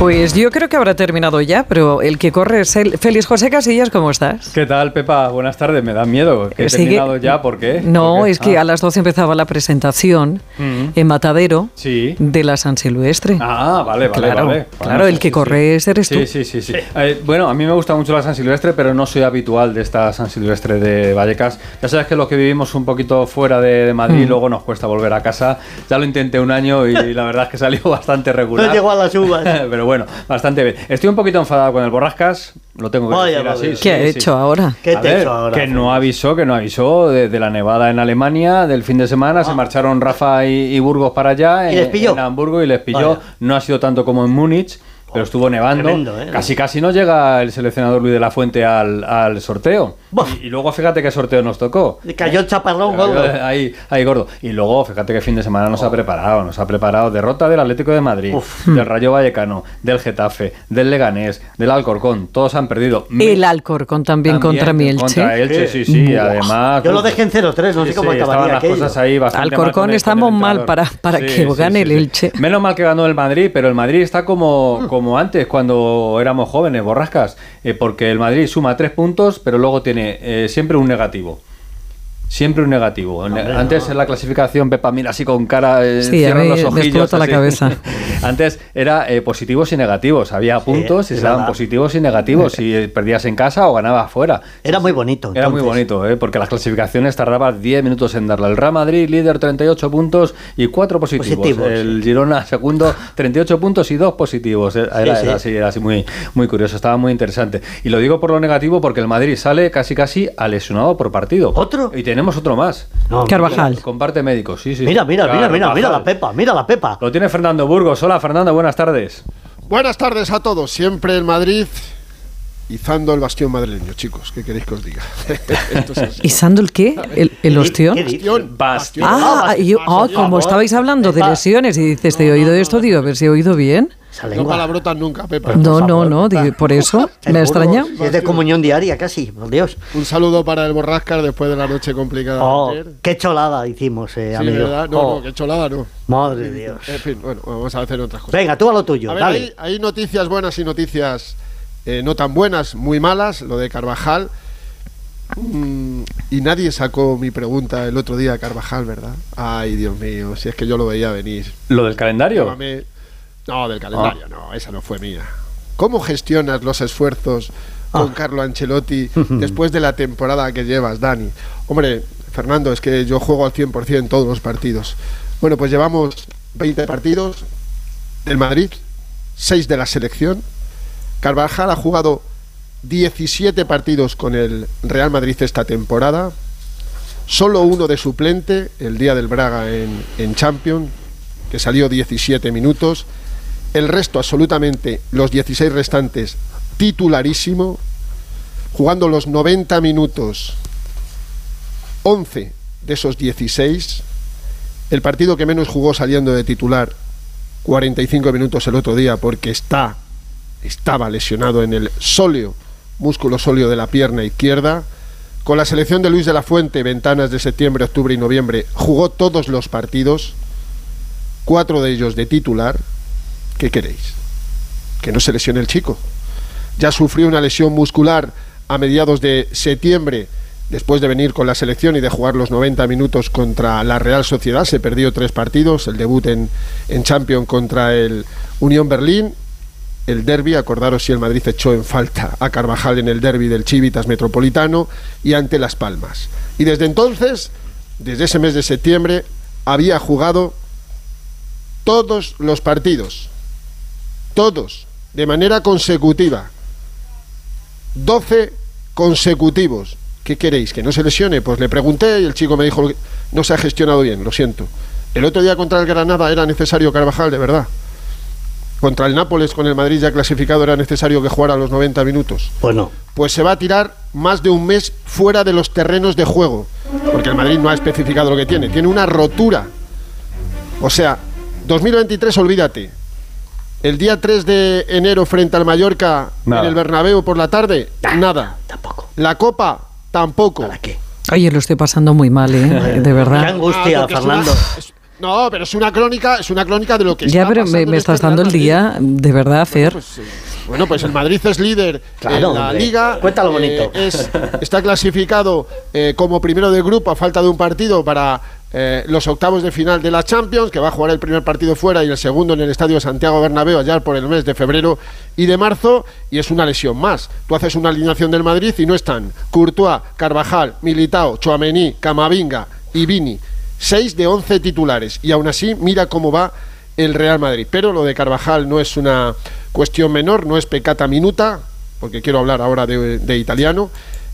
Pues yo creo que habrá terminado ya, pero el que corre es el Félix José Casillas, ¿cómo estás? ¿Qué tal, Pepa? Buenas tardes, me da miedo. ¿Que he Sigue- terminado ya? ¿Por qué? No, ¿Por qué? es que Ah. a las 12 empezaba la presentación Mm. en Matadero Sí. de la San Silvestre. Ah, vale, vale, Claro, vale. claro, el que corre ese eres tú. Sí, sí, sí. sí. Eh, bueno, a mí me gusta mucho la San Silvestre, pero no soy habitual de esta San Silvestre de Vallecas. Ya sabes que los que vivimos un poquito fuera de, de Madrid, Mm. luego nos cuesta volver a casa. Ya lo intenté un año y la verdad es que salió bastante regular. No llegó a las uvas. pero bueno, bastante bien. Estoy un poquito enfadado con el Borrascas, lo tengo que Vaya, decir así. madre. sí, ¿Qué ha sí. hecho ahora? ¿Qué te he ver, hecho ahora? Que no avisó, que no avisó de, de la nevada en Alemania del fin de semana. Se marcharon Rafa y, y Burgos para allá. ¿Y en, les pilló? en Hamburgo y les pilló. Vaya. No ha sido tanto como en Múnich. Pero estuvo nevando. tremendo, ¿eh? Casi casi no llega el seleccionador Luis de la Fuente al, al sorteo. Y, y luego fíjate qué sorteo nos tocó. Le cayó el chaparrón gordo. Ahí, ahí gordo. Y luego, fíjate que fin de semana nos ha preparado. Nos ha preparado derrota del Atlético de Madrid, Uf. del Rayo Vallecano, del Getafe, del Leganés, del Alcorcón. Todos han perdido. El Alcorcón también, contra mi Elche. Contra Elche, sí, sí. Buah. Además. Yo lo dejé en 0-3, no sé Sí, cómo sí, acabaría estaban las aquello. cosas ahí bastante Alcorcón mal con el- estamos con el mal para- para que gane el Elche. Menos mal que ganó el Madrid, pero el Madrid está Mm. como, como antes, cuando éramos jóvenes, borrascas, eh, porque el Madrid suma tres puntos, pero luego tiene eh, siempre un negativo. Siempre un negativo. Antes en la clasificación, Pepa, mira así con cara, eh, Sí, a cierra mí los ojillos. explota la cabeza. Antes era eh, positivos y negativos. Había puntos y se daban positivos y negativos. Si eh, perdías en casa o ganabas fuera. Era muy bonito. Era muy entonces. bonito, ¿eh? porque las clasificaciones tardaban 10 minutos en darle. El Real Madrid, líder, 38 puntos y 4 positivos. Positivos, el Girona, segundo, 38 puntos y 2 positivos. Era, era Sí, sí. así, era así muy, muy curioso, estaba muy interesante. Y lo digo por lo negativo porque el Madrid sale casi casi a lesionado por partido. ¿Otro? Y tenemos otro más. No, Carvajal. Comparte médicos, sí, sí. Mira, mira, mira, mira, mira la Carvajal. pepa, mira la pepa. Lo tiene Fernando Burgos. Hola, Fernando, buenas tardes. Buenas tardes a todos. Siempre el Madrid izando el bastión madrileño, chicos. ¿Qué queréis que os diga? ¿Isando el qué? ¿El, el ostión? Bastión, Bastión. Ah, Ah, yo- ah, como estabais hablando de lesiones y dices, te he oído esto, digo, a ver si he oído bien. Esa No lengua. palabrotas nunca, Pepa. No, no, no, digo, por eso me ha burro, extrañado. si Es de comunión diaria casi, por Dios. Un saludo para el Borrascas después de la noche complicada Oh, de ayer. qué cholada hicimos, eh, Sí, amigo. ¿verdad? No, Oh, no, qué cholada, no. Madre de Dios. En fin, bueno, vamos a hacer otras cosas. Venga, tú a lo tuyo, A ver, dale. hay, hay noticias buenas y noticias eh, no tan buenas, muy malas. Lo de Carvajal. Mm, y nadie sacó mi pregunta el otro día a Carvajal, ¿verdad? Ay, Dios mío, si es que yo lo veía venir. ¿Lo del calendario? Llámame- No, del calendario, Ah. no, esa no fue mía. ¿Cómo gestionas los esfuerzos con Ah. Carlo Ancelotti después de la temporada que llevas, Dani? Hombre, Fernando, es que yo juego al 100% en todos los partidos. Bueno, pues llevamos 20 partidos del Madrid, 6 de la selección. Carvajal ha jugado 17 partidos con el Real Madrid esta temporada. Solo uno de suplente, el día del Braga en, en Champions, que salió 17 minutos. El resto, absolutamente, los 16 restantes, titularísimo, jugando los 90 minutos, 11 de esos 16. El partido que menos jugó saliendo de titular, 45 minutos el otro día, porque está, estaba lesionado en el sóleo, músculo sóleo de la pierna izquierda. Con la selección de Luis de la Fuente, ventanas de septiembre, octubre y noviembre, jugó todos los partidos, cuatro de ellos de titular. ¿Qué queréis? Que no se lesione el chico. Ya sufrió una lesión muscular a mediados de septiembre, después de venir con la selección y de jugar los 90 minutos contra la Real Sociedad. Se perdió tres partidos, el debut en, en Champions contra el Unión Berlín, el derby, acordaros si el Madrid echó en falta a Carvajal en el derby del Chivitas Metropolitano y ante Las Palmas. Y desde entonces, desde ese mes de septiembre, había jugado todos los partidos, todos, de manera consecutiva. 12 consecutivos. ¿Qué queréis? ¿Que no se lesione? Pues le pregunté y el chico me dijo, no se ha gestionado bien, lo siento. El otro día contra el Granada era necesario Carvajal, de verdad. Contra el Nápoles, con el Madrid ya clasificado, era necesario que jugara los 90 minutos. Bueno, Pues se va a tirar más de un mes fuera de los terrenos de juego. Porque el Madrid no ha especificado lo que tiene. Tiene una rotura. O sea, 2023, olvídate. El día 3 de enero frente al Mallorca Nada. en el Bernabéu por la tarde, nada. tampoco. La Copa, tampoco. ¿Para qué? Oye, lo estoy pasando muy mal, ¿eh? De Qué verdad. angustia, Ah, es Fernando. una- es- No, pero es una crónica, es una crónica de lo que Ya, está pero me, este estás dando el día, de verdad, Fer. Pues, eh, bueno, pues el Madrid es líder Claro, en la hombre. liga. Cuéntalo eh, bonito. es- está clasificado eh, como primero de grupo a falta de un partido para eh, los octavos de final de la Champions, que va a jugar el primer partido fuera y el segundo en el Estadio Santiago Bernabéu allá por el mes de febrero y de marzo. Y es una lesión más. Tú haces una alineación del Madrid y no están Courtois, Carvajal, Militao, Chouameni, Camavinga y Vini. 6 de 11 titulares. Y aún así, mira cómo va el Real Madrid. Pero lo de Carvajal no es una cuestión menor, no es pecata minuta, porque quiero hablar ahora de italiano,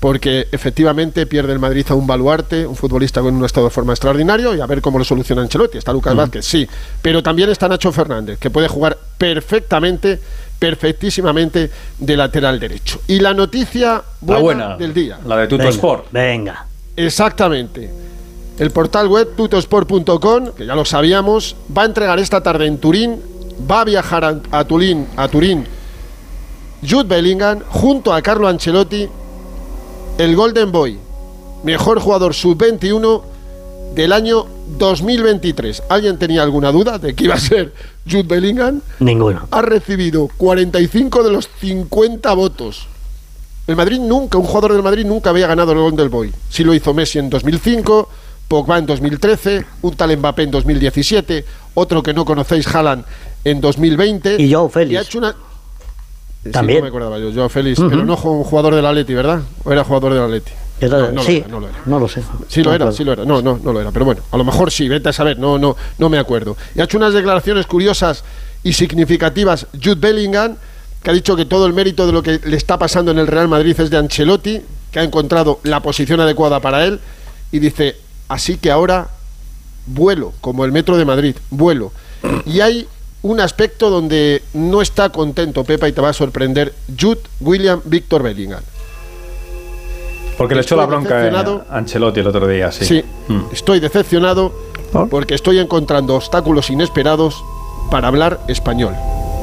porque efectivamente pierde el Madrid a un baluarte, un futbolista con un estado de forma extraordinario, y a ver cómo lo soluciona Ancelotti. Está Lucas Vázquez, sí, pero también está Nacho Fernández, que puede jugar perfectamente, perfectísimamente de lateral derecho. Y la noticia buena, la buena, del día. la de Tuto Venga, Sport. Venga. Exactamente. El portal web tutosport.com, que ya lo sabíamos, va a entregar esta tarde en Turín, va a viajar a, a Turín, a Turín, Jude Bellingham, junto a Carlo Ancelotti, el Golden Boy, mejor jugador sub-21 del año 2023. ¿Alguien tenía alguna duda de que iba a ser Jude Bellingham? Ninguno. ha recibido 45 de los 50 votos. El Madrid nunca, un jugador del Madrid nunca había ganado el Golden Boy. Sí lo hizo Messi en 2005, Pogba en 2013, un tal Mbappé en 2017, otro que no conocéis, Haaland en 2020. Y Joao Félix. Y ha hecho una... Sí, También. no me acordaba yo, Joao Félix, pero no fue un jugador del Atleti, ¿verdad? ¿O era jugador del Atleti? No, no lo era, no lo era. no lo sé. Sí lo No era, sí lo era. No, no, no lo era. Pero bueno, a lo mejor sí, vete a saber, no, no, no me acuerdo. Y ha hecho unas declaraciones curiosas y significativas Jude Bellingham, que ha dicho que todo el mérito de lo que le está pasando en el Real Madrid es de Ancelotti, que ha encontrado la posición adecuada para él, y dice, así que ahora vuelo, como el Metro de Madrid, vuelo. Y hay un aspecto donde no está contento Pepa y te va a sorprender Jude William Víctor Bellingham. Porque le echó la bronca decepcionado. a Ancelotti el otro día, sí. Sí, Mm. estoy decepcionado ¿Por? porque estoy encontrando obstáculos inesperados para hablar español.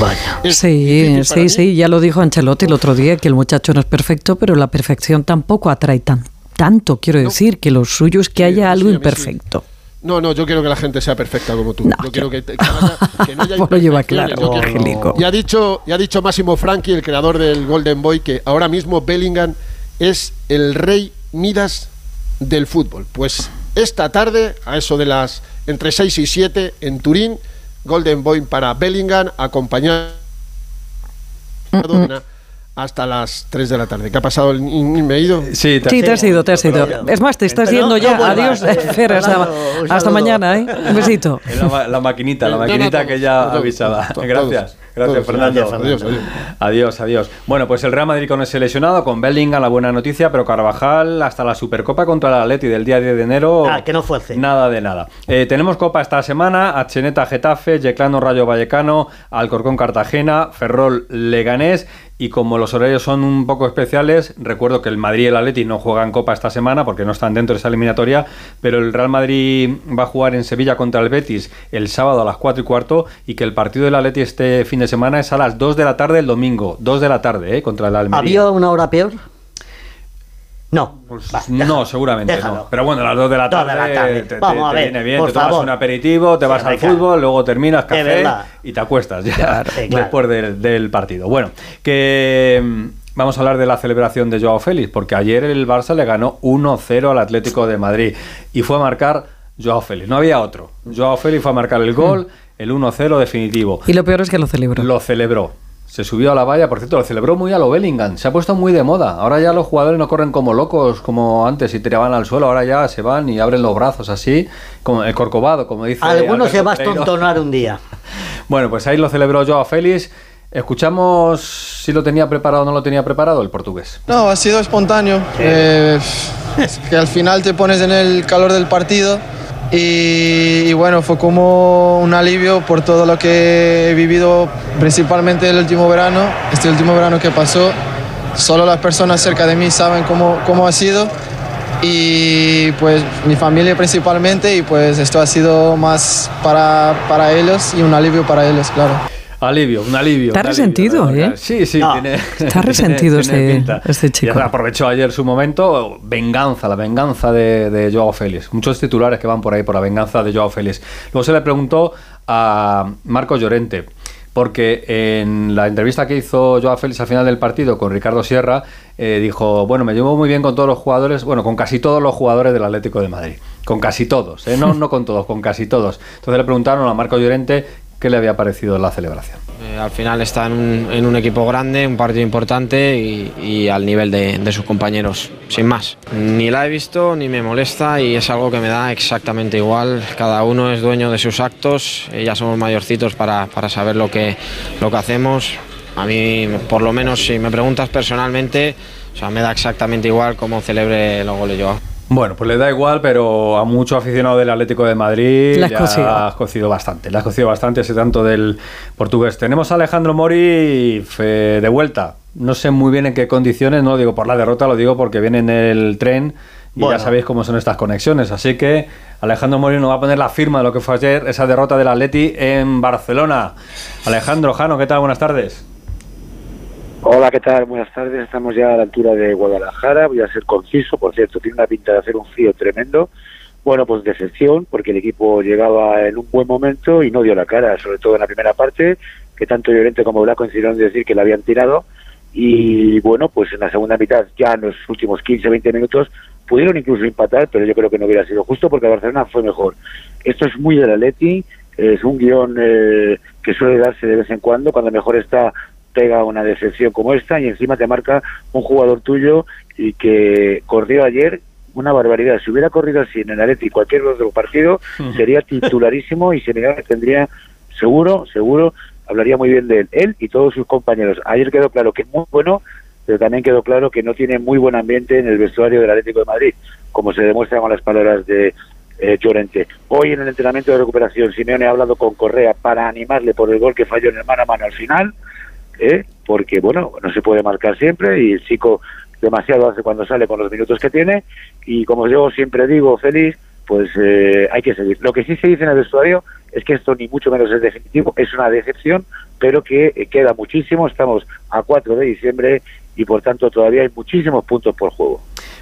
Vaya. Es Sí, sí, mí. sí, ya lo dijo Ancelotti el otro día, que el muchacho no es perfecto, pero la perfección tampoco atrae tan, tanto. Quiero decir que lo suyo es que Sí, haya algo sí. No, no, yo quiero que la gente sea perfecta como tú. No, yo yo- quiero que, que haya- que no haya lo lleva claro, Yo quiero- Angélico. Y ha dicho, y ha dicho Máximo Franchi, el creador del Golden Boy, que ahora mismo Bellingham es el rey Midas del fútbol. Pues esta tarde, a eso de las entre 6 y 7 en Turín, Golden Boy para Bellingham, acompañado hasta las 3 de la tarde. ¿Qué ha pasado? ¿El- ¿Me he ido? Sí, te- Sí, te has ido, te has ido. Es más, te estás Pero yendo no ya. vuelvas. Adiós, Fer, hasta, hasta mañana, ¿eh? Un besito. Es La, ma- la maquinita, la No, no, maquinita que ya avisaba. todos, Gracias, gracias Fernando. Adiós, adiós. Adiós, adiós. Bueno, pues el Real Madrid con ese lesionado, con Bellingham, la buena noticia, pero Carvajal hasta la Supercopa contra el Atleti del día 10 de enero. Ah, que no fuerce. Nada de nada. Eh, tenemos Copa esta semana, Acheneta Getafe, Yeclano Rayo Vallecano, Alcorcón Cartagena, Ferrol Leganés. Y como los horarios son un poco especiales, recuerdo que el Madrid y el Atleti no juegan Copa esta semana porque no están dentro de esa eliminatoria, pero el Real Madrid va a jugar en Sevilla contra el Betis el sábado a las 4 y cuarto y que el partido del Atleti este fin de semana es a las 2 de la tarde el domingo, 2 de la tarde, ¿eh? contra el Almería. ¿Había una hora peor? No. Pues Va, no, seguramente déjalo. no. Pero bueno, a las 2 de la Dos tarde, de la tarde. te, te- Vamos a te ver, viene bien, por te tomas favor. un aperitivo, te Sí, vas al fútbol, luego terminas café y te acuestas ya Claro, sí, claro. después del, del partido. Bueno, que mm, vamos a hablar de la celebración de Joao Félix, porque ayer el Barça le ganó 1-0 al Atlético de Madrid y fue a marcar Joao Félix, no había otro. Joao Félix fue a marcar el gol, el 1-0 definitivo. Y lo peor es que lo celebro. Lo celebró. Se subió a la valla, por cierto, lo celebró muy a lo Bellingham. Se ha puesto muy de moda. Ahora ya los jugadores no corren como locos, como antes, y tiraban al suelo. Ahora ya se van y abren los brazos así, como el corcovado, como dice. Algunos se va a estontonar un día. Bueno, pues ahí lo celebró Joao Félix. Escuchamos si lo tenía preparado o no lo tenía preparado el portugués. No, ha sido espontáneo. Eh, es que al final te pones en el calor del partido y, y bueno, fue como un alivio por todo lo que he vivido, principalmente el último verano, este último verano que pasó. Solo las personas cerca de mí saben cómo, cómo ha sido y pues mi familia principalmente y pues esto ha sido más para, para ellos y un alivio para ellos, claro. Alivio, un alivio. Está un resentido. ¿eh? Sí, sí, No. tiene. Está resentido tiene este- pinta. este chico. Ya aprovechó ayer su momento. Venganza, la venganza de, de Joao Félix. Muchos titulares que van por ahí por la venganza de Joao Félix. Luego se le preguntó a Marcos Llorente. Porque en la entrevista que hizo Joao Félix al final del partido con Ricardo Sierra, eh, dijo, bueno, me llevo muy bien con todos los jugadores, bueno, con casi todos los jugadores del Atlético de Madrid. Con casi todos, ¿eh? no, no con todos, con casi todos. Entonces le preguntaron a Marcos Llorente qué le había parecido la celebración. Eh, al final está en un, equipo grande, un partido importante y, al nivel de, sus compañeros, sin más. Ni la he visto ni me molesta y es algo que me da exactamente igual. Cada uno es dueño de sus actos, eh, ya somos mayorcitos para, para saber lo que, lo que hacemos. A mí, por lo menos, si me preguntas personalmente, me da exactamente igual cómo celebre los goles yo. Bueno, pues le da igual, pero a mucho aficionado del Atlético de Madrid Le has ya cocido. has cocido bastante. Le has cocido bastante ese tanto del portugués. Tenemos a Alejandro Mori de vuelta. No sé muy bien en qué condiciones, no lo digo por la derrota, lo digo porque viene en el tren y Bueno. ya sabéis cómo son estas conexiones. Así que Alejandro Mori nos va a poner la firma de lo que fue ayer, esa derrota del Atleti en Barcelona. Alejandro Jano, ¿qué tal? Buenas tardes. Hola, ¿qué tal? Buenas tardes. Estamos ya a la altura de Guadalajara. Voy a ser conciso, por cierto, tiene una pinta de hacer un frío tremendo. Bueno, pues decepción, porque el equipo llegaba en un buen momento y no dio la cara, sobre todo en la primera parte, que tanto Llorente como Blanco coincidieron en decir que la habían tirado. Y bueno, pues en la segunda mitad, ya en los últimos 15-20 minutos, pudieron incluso empatar, pero yo creo que no hubiera sido justo porque Barcelona fue mejor. Esto es muy del Atleti, es un guion eh, que suele darse de vez en cuando, cuando mejor está pega una decepción como esta y encima te marca un jugador tuyo y que corrió ayer una barbaridad. Si hubiera corrido así en el Atleti cualquier otro partido, sería titularísimo y Senegal tendría seguro, seguro, hablaría muy bien de él, él y todos sus compañeros. Ayer quedó claro que es muy bueno, pero también quedó claro que no tiene muy buen ambiente en el vestuario del Atlético de Madrid, como se demuestra con las palabras de eh, Llorente. Hoy en el entrenamiento de recuperación, Simeone ha hablado con Correa para animarle por el gol que falló en el mano a mano al final, ¿eh? porque bueno, no se puede marcar siempre y el chico demasiado hace cuando sale con los minutos que tiene y como yo siempre digo, feliz, pues eh, hay que seguir. Lo que sí se dice en el vestuario es que esto ni mucho menos es definitivo, es una decepción, pero que eh, queda muchísimo, estamos a 4 de diciembre y por tanto todavía hay muchísimos puntos por juego.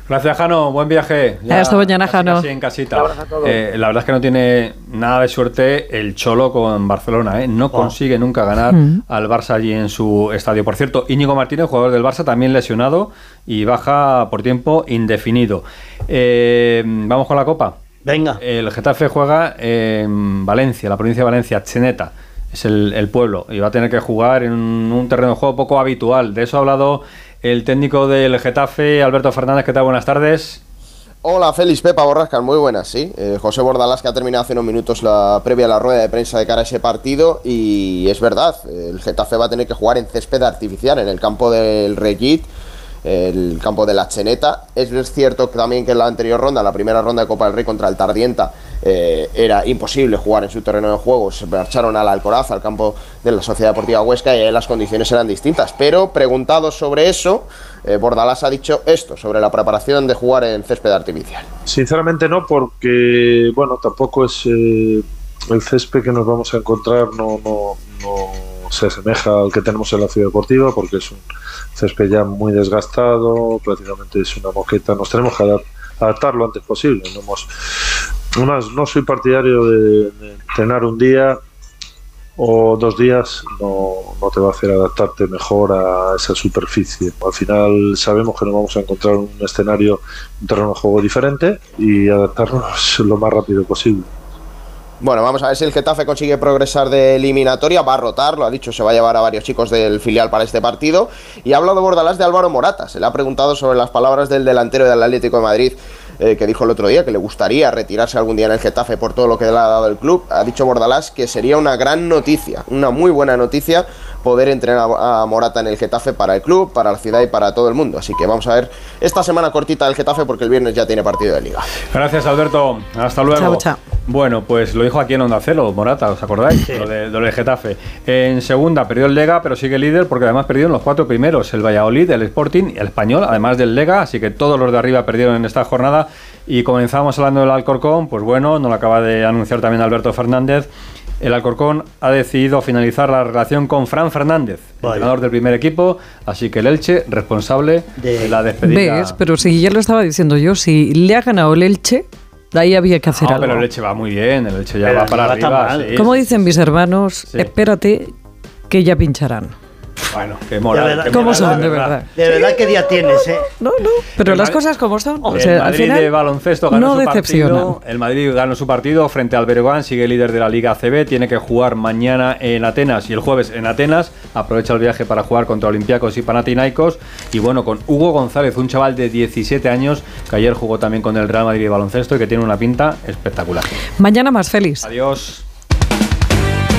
Gracias, Jano. Buen viaje. Hasta mañana, casi, Jano. casi en casita. A todos. Eh, la verdad es que no tiene nada de suerte el Cholo con Barcelona. ¿eh? No consigue nunca ganar Mm. al Barça allí en su estadio. Por cierto, Íñigo Martínez, jugador del Barça, también lesionado y baja por tiempo indefinido. Eh, Vamos con la Copa. Venga. El Getafe juega en Valencia, la provincia de Valencia, Cheneta, es el, el pueblo, y va a tener que jugar en un, un terreno de juego poco habitual. De eso ha hablado el técnico del Getafe, Alberto Fernández. ¿Qué tal? Buenas tardes. Hola, Félix Pepa Borrascas, muy buenas, sí. Eh, José Bordalás que ha terminado hace unos minutos la previa a la rueda de prensa de cara a ese partido y es verdad, el Getafe va a tener que jugar en césped artificial en el campo del Regit, el campo de la Cheneta. Es cierto también que en la anterior ronda, la primera ronda de Copa del Rey contra el Tardienta, eh, era imposible jugar en su terreno de juego. Se marcharon al Alcoraz, al campo de la Sociedad Deportiva Huesca, y ahí las condiciones eran distintas. Pero preguntado sobre eso, eh, Bordalás ha dicho esto, sobre la preparación de jugar en césped artificial. Sinceramente no, porque bueno, tampoco es eh, el césped que nos vamos a encontrar no, no, no se asemeja al que tenemos en la ciudad deportiva, porque es un césped ya muy desgastado, prácticamente es una moqueta. Nos tenemos que adap- adaptar lo antes posible. No, hemos, además, no soy partidario de, de entrenar un día o dos días no, no te va a hacer adaptarte mejor a esa superficie. Al final sabemos que nos vamos a encontrar un escenario, un terreno de juego diferente y adaptarnos lo más rápido posible. Bueno, vamos a ver si el Getafe consigue progresar de eliminatoria. Va a rotar, lo ha dicho, se va a llevar a varios chicos del filial para este partido. Y ha hablado Bordalás de Álvaro Morata. Se le ha preguntado sobre las palabras del delantero del Atlético de Madrid, eh, que dijo el otro día que le gustaría retirarse algún día en el Getafe por todo lo que le ha dado el club. Ha dicho Bordalás que sería una gran noticia, una muy buena noticia poder entrenar a Morata en el Getafe para el club, para la ciudad y para todo el mundo. Así que vamos a ver esta semana cortita del Getafe porque el viernes ya tiene partido de liga. Gracias, Alberto. Hasta luego. Chao, chao. Bueno, pues lo dijo aquí en Onda Cero, Morata, ¿os acordáis? Lo, de, lo del Getafe. En segunda perdió el Lega, pero sigue líder porque además perdieron los cuatro primeros, el Valladolid, el Sporting y el Español, además del Lega, así que todos los de arriba perdieron en esta jornada. Y comenzamos hablando del Alcorcón, pues bueno, nos lo acaba de anunciar también Alberto Fernández, El Alcorcón ha decidido finalizar la relación con Fran Fernández, Vaya. entrenador del primer equipo, así que el Elche responsable de, De- la despedida. ¿Ves? Pero si ya lo estaba diciendo yo, si le ha ganado el Elche, de ahí había que hacer No, algo. pero el Elche va muy bien, el Elche ya Pero va para arriba. sí, Como dicen mis hermanos, Sí. espérate que ya pincharán. Bueno, qué moral. De verdad. qué ¿Cómo moral, son, de verdad? De verdad, ¿qué día tienes, eh? No, no, pero El las cosas como son. O el al Madrid final de baloncesto ganó no su partido. El Madrid ganó su partido frente al Breogán, sigue líder de la Liga ACB, tiene que jugar mañana en Atenas y el jueves en Atenas. Aprovecha el viaje para jugar contra Olympiacos y Panathinaikos. Y bueno, con Hugo González, un chaval de 17 años que ayer jugó también con el Real Madrid de baloncesto y que tiene una pinta espectacular. Mañana más feliz. Adiós.